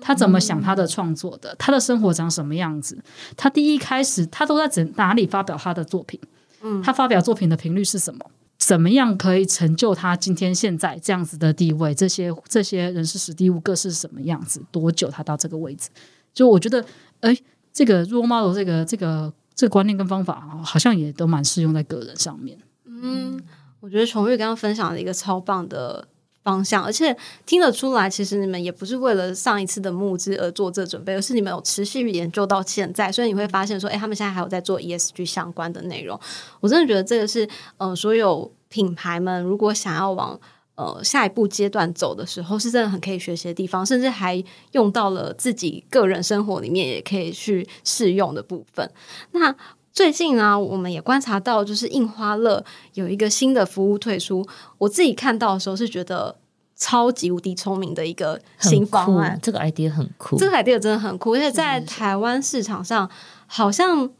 他怎么想他的创作的？他的生活长什么样子？他第一开始他都在怎哪里发表他的作品？嗯，他发表作品的频率是什么？怎么样可以成就他今天现在这样子的地位？这些这些人事史地物各是什么样子？多久他到这个位置？就我觉得，哎，这个 role model 这个这个这个观念跟方法，好像也都蛮适用在个人上面。嗯，我觉得崇玉刚刚分享了一个超棒的方向，而且听得出来，其实你们也不是为了上一次的募资而做这准备，而是你们有持续研究到现在，所以你会发现说，哎，他们现在还有在做 ESG 相关的内容。我真的觉得这个是，呃，所有品牌们如果想要往呃下一步阶段走的时候，是真的很可以学习的地方，甚至还用到了自己个人生活里面也可以去适用的部分。那最近呢，我们也观察到，就是印花乐有一个新的服务推出。我自己看到的时候是觉得超级无敌聪明的一个新方案，，这个 idea 很酷。这个 idea 真的很酷，而且在台湾市场上好像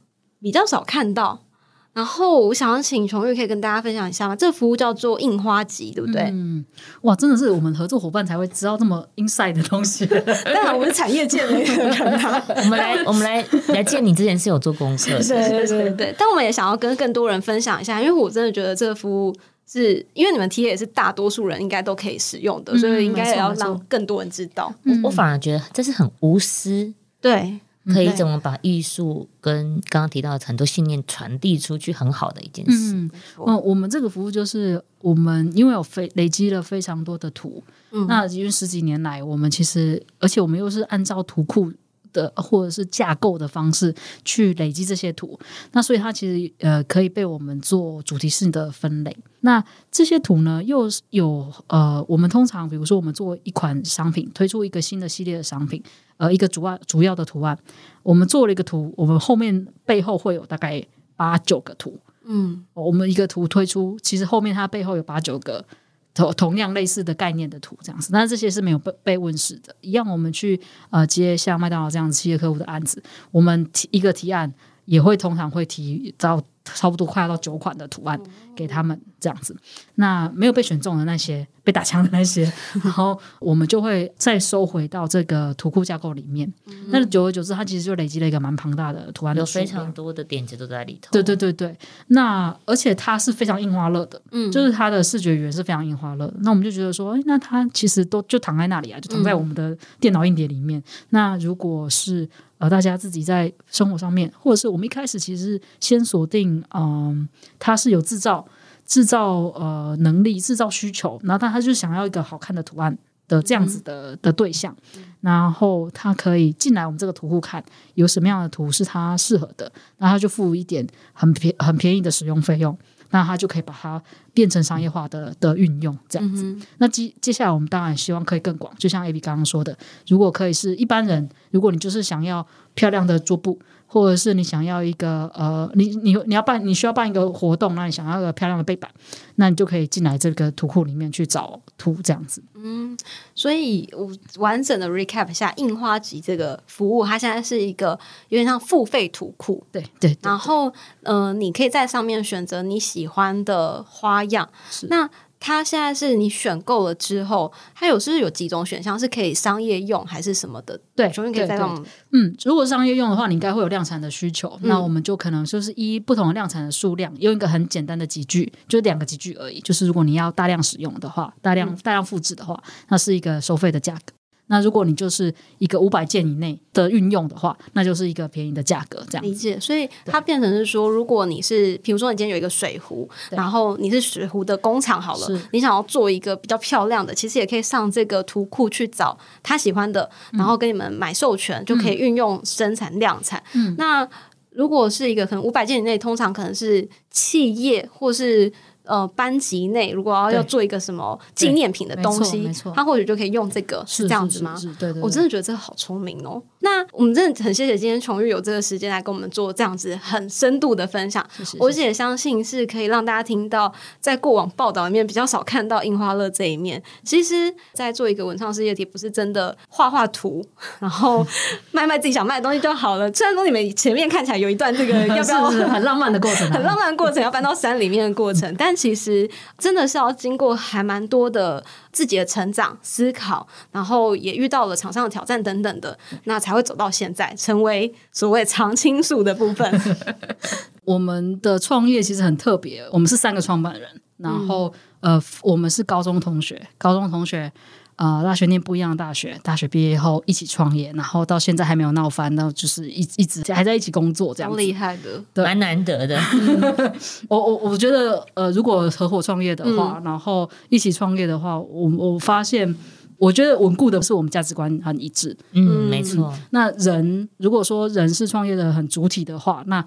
比较少看到。然后我想要请琼玉可以跟大家分享一下吗？这个服务叫做印花集，对不对？嗯，哇，真的是我们合作伙伴才会知道这么 inside 的东西。(laughs) 当然，我们是产业界的人啊。我们来，我们来来见你之前是有做功课 (laughs) 的，对对对对，但我们也想要跟更多人分享一下，因为我真的觉得这个服务是因为你们 T 也是大多数人应该都可以使用的，嗯所以应该也要让更多人知道。我我反而觉得这是很无私，对，对可以怎么把艺术跟刚刚提到的很多信念传递出去，很好的一件事。嗯，嗯，我们这个服务就是我们因为有非累积了非常多的图，嗯那因为十几年来，我们其实而且我们又是按照图库。的或者是架构的方式去累积这些图，那所以它其实呃可以被我们做主题式的分类。那这些图呢，又有呃，我们通常比如说我们做一款商品，推出一个新的系列的商品，呃，一个主要主要的图案，我们做了一个图，我们后面背后会有大概八九个图，嗯。我们一个图推出，其实后面它背后有八九个同同样类似的概念的图，这样子。但这些是没有被被问世的。一样，我们去呃接像麦当劳这样子企业客户的案子，我们提一个提案也会通常会提到差不多快要到九款的图案给他们这样子。那没有被选中的那些被打枪的那些，(laughs) 然后我们就会再收回到这个图库架构里面。那久而久之，它其实就累积了一个蛮庞大的图案的有，非常多的点子都在里头。对对对对，那而且它是非常印花乐的，嗯就是它的视觉语言是非常印花乐的。那我们就觉得说，哎，那它其实都就躺在那里啊，就躺在我们的电脑硬碟里面。那如果是呃大家自己在生活上面，或者是我们一开始其实先锁定，嗯、它是有制造制造呃能力、制造需求，然后但他就想要一个好看的图案。的这样子的、的对象，然后他可以进来我们这个图库看有什么样的图是他适合的，然后他就付一点很便很便宜的使用费用，那他就可以把它变成商业化的的运用这样子。那接接下来我们当然希望可以更广，就像 A B 刚刚说的，如果可以是一般人，如果你就是想要漂亮的桌布。或者是你想要一个呃，你你你要办你需要办一个活动，那你想要一个漂亮的背板，那你就可以进来这个图库里面去找图这样子。嗯所以我完整的 recap 一下，印花集这个服务，它现在是一个有点像付费图库，对对对然后呃，你可以在上面选择你喜欢的花样。是那它现在是你选购了之后，它有是有几种选项是可以商业用还是什么的？对重新可以再用嗯，如果商业用的话，你应该会有量产的需求，嗯那我们就可能就是依不同的量产的数量，用一个很简单的集句，就是两个集句而已。就是如果你要大量使用的话，大量、嗯大量复制的话，那是一个收费的价格。那如果你就是一个五百件以内的运用的话，那就是一个便宜的价格，这样。理解，所以它变成是说，如果你是，比如说你今天有一个水壶，然后你是水壶的工厂好了，你想要做一个比较漂亮的，其实也可以上这个图库去找他喜欢的，嗯然后跟你们买授权，就可以运用生产量产。那如果是一个可能五百件以内，通常可能是企业或是。呃，班级内如果要要做一个什么纪念品的东西没错没错，它或许就可以用这个，是这样子吗？是是是对对对我真的觉得这个好聪明哦。那我们真的很谢谢今天琼玉有这个时间来跟我们做这样子很深度的分享。我也相信是可以让大家听到，在过往报道里面比较少看到印花乐这一面。其实，在做一个文创事业体，不是真的画画图，(laughs) 然后卖卖自己想卖的东西就好了。虽然说你们前面看起来有一段这个 (laughs) 要不要很浪漫的过程、啊，很浪漫的过程，要搬到山里面的过程，(laughs) 但其实真的是要经过还蛮多的自己的成长、思考，然后也遇到了场上的挑战等等的，那才会走到现在，成为所谓常青树的部分。(laughs) 我们的创业其实很特别，我们是三个创办人，然后、呃，我们是高中同学，高中同学。呃，大学念不一样的大学，大学毕业后一起创业，然后到现在还没有闹翻，然后就是一一直还在一起工作这样厉害的，对蛮难得的。(laughs) 我我我觉得，呃，如果合伙创业的话，然后一起创业的话，我我发现，我觉得稳固的是我们价值观很一致。嗯，没错。那人如果说人是创业的很主体的话，那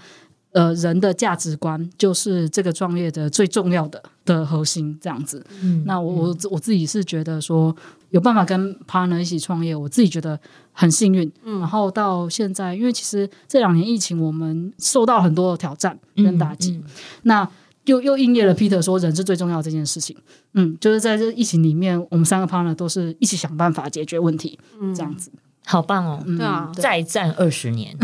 呃人的价值观就是这个创业的最重要的的核心，这样子。嗯那我我我自己是觉得说有办法跟 partner 一起创业，我自己觉得很幸运。然后到现在，因为其实这两年疫情，我们受到很多的挑战跟打击，嗯那又又应验了 Peter 说人是最重要的这件事情。嗯，就是在这疫情里面，我们三个 partner 都是一起想办法解决问题，嗯这样子。好棒哦！嗯对啊再战二十年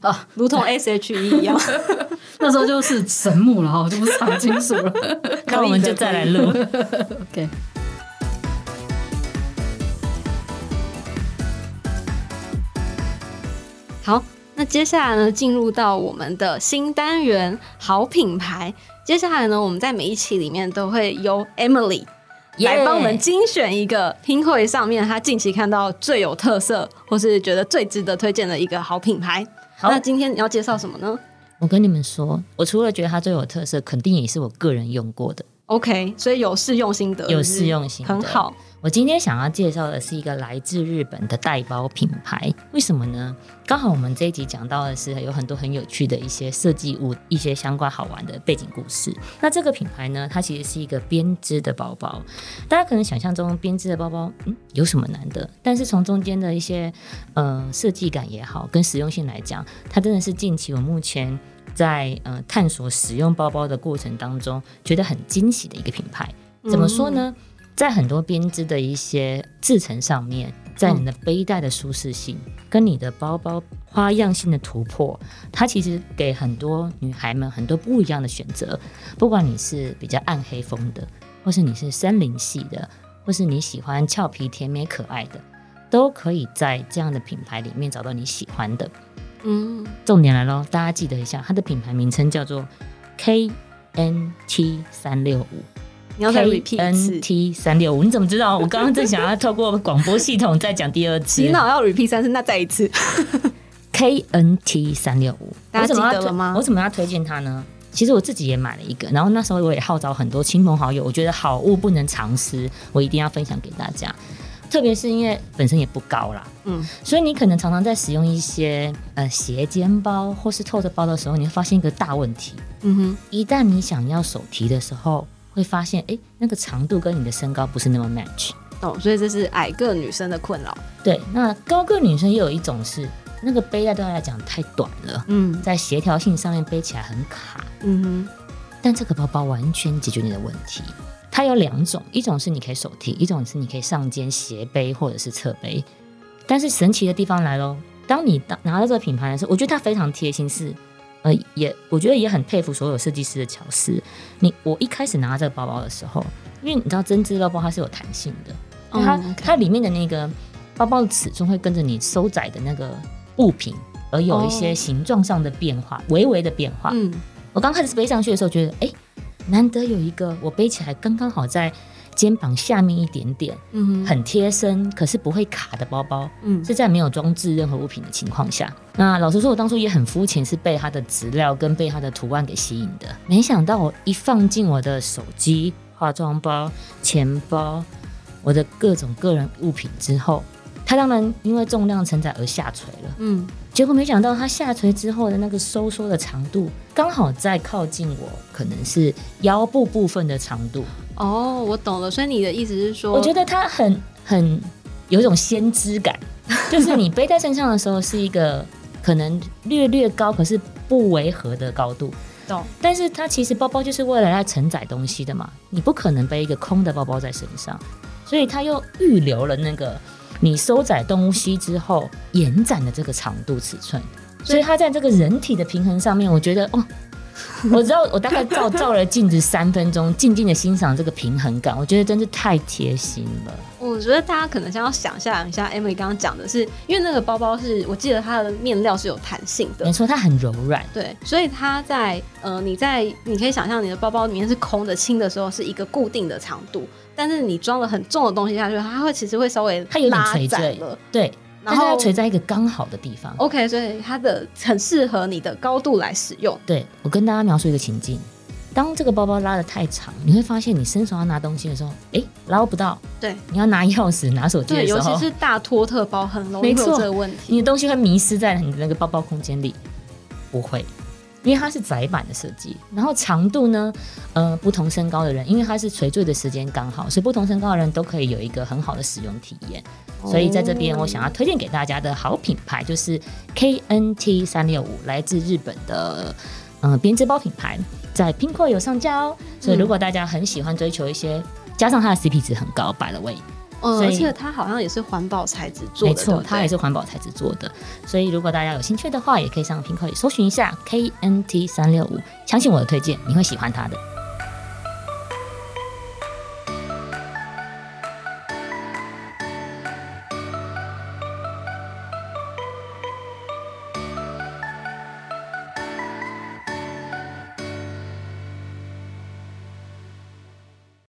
啊，(laughs) (laughs) 如同 S H E 一样。(laughs) 那时候就是神木了哈，就不是长金属了。那我们就再来录。OK，好，那接下来呢，进入到我们的新单元好品牌。接下来呢，我们在每一期里面都会由 Emily 来帮我们精选一个拼会上面他近期看到最有特色，或是觉得最值得推荐的一个好品牌。好那今天你要介绍什么呢我跟你们说，我除了觉得它最有特色，肯定也是我个人用过的，？OK，所以有试用心得，有试用心得很好。我今天想要介绍的是一个来自日本的代包品牌，为什么呢？刚好我们这一集讲到的是有很多很有趣的一些设计物、一些相关好玩的背景故事。那这个品牌呢，它其实是一个编织的包包。大家可能想象中编织的包包，嗯，有什么难的？但是从中间的一些呃设计感也好，跟实用性来讲，它真的是近期我目前在呃探索使用包包的过程当中，觉得很惊喜的一个品牌。怎么说呢？在很多编织的一些制成上面，在你的背带的舒适性、跟你的包包花样性的突破，它其实给很多女孩们很多不一样的选择。不管你是比较暗黑风的，或是你是森林系的，或是你喜欢俏皮甜美可爱的，都可以在这样的品牌里面找到你喜欢的。嗯，重点来喽，大家记得一下，它的品牌名称叫做 KNT 三六五。你要再 repeat 一 N 次，T 三六五，你怎么知道？我刚刚正想要透过广播系统再讲第二次你脑要 repeat 三次，那再一次。(laughs) K N T 三六五，大家记得了吗我怎么要推荐它呢？其实我自己也买了一个，然后那时候我也号召很多亲朋好友，我觉得好物不能藏私，我一定要分享给大家。特别是因为本身也不高啦，嗯，所以你可能常常在使用一些呃斜肩包或是透着包的时候，你会发现一个大问题，嗯哼，一旦你想要手提的时候，会发现哎，诶那个长度跟你的身高不是那么 match。哦。所以这是矮个女生的困扰。对，那高个女生又有一种是那个背带对她来讲太短了，嗯在协调性上面背起来很卡。嗯哼但这个包包完全解决你的问题。它有两种，一种是你可以手提，一种是你可以上肩斜背或者是侧背。但是神奇的地方来喽，当你当拿到这个品牌的时候，我觉得它非常贴心，是呃也我觉得也很佩服所有设计师的巧思。你我一开始拿到这个包包的时候，因为你知道针织包包它是有弹性的，哦它、它里面的那个包包的尺寸会跟着你收窄的那个物品而有一些哦形状上的变化，微微的变化。嗯我刚开始背上去的时候，觉得哎、诶难得有一个我背起来刚刚好在肩膀下面一点点，嗯很贴身，可是不会卡的包包，嗯是在没有装置任何物品的情况下。那老实说，我当初也很肤浅，是被它的质料跟被它的图案给吸引的。没想到我一放进我的手机、化妆包、钱包，我的各种个人物品之后，它当然因为重量承载而下垂了。嗯结果没想到它下垂之后的那个收缩的长度，刚好在靠近我可能是腰部部分的长度。哦，我懂了。所以你的意思是说，我觉得它很很有一种先知感，(laughs) 就是你背在身上的时候是一个可能略略高，可是不违和的高度。懂。但是它其实包包就是为了来承载东西的嘛，你不可能背一个空的包包在身上，所以它又预留了那个你收窄东西之后延展的这个长度尺寸，所以它在这个人体的平衡上面，我觉得哦。我知道，我大概照照了镜子三分钟，静静的欣赏这个平衡感，我觉得真是太贴心了。我觉得大家可能先要想象一下，Emily 刚刚讲的是，因为那个包包是我记得它的面料是有弹性的没，错，它很柔软，对，所以它在呃，你在你可以想象你的包包里面是空的、轻的时候是一个固定的长度，但是你装了很重的东西下去，它会其实会稍微它有点垂坠了。对，然后它垂在一个刚好的地方。OK，所以它的很适合你的高度来使用。对我跟大家描述一个情境：当这个包包拉的太长，你会发现你伸手要拿东西的时候，诶，捞不到；对你要拿钥匙、拿手机，尤的时候，其是大托特包很容易会有这个问题。你的东西会迷失在你的那个包包空间里。不会，因为它是窄版的设计，然后长度呢，呃，不同身高的人，因为它是垂坠的时间刚好，所以不同身高的人都可以有一个很好的使用体验。所以在这边，我想要推荐给大家的好品牌就是 KNT 三六五，来自日本的嗯、呃编织包品牌，在 Pinko 有上架哦。所以如果大家很喜欢追求一些，加上它的 CP 值很高，by the way，嗯，所以而且它好像也是环保材质做的，没错，它也是环保材质做的。所以如果大家有兴趣的话，也可以上 Pinko 里搜寻一下 KNT 三六五，相信我的推荐，你会喜欢它的。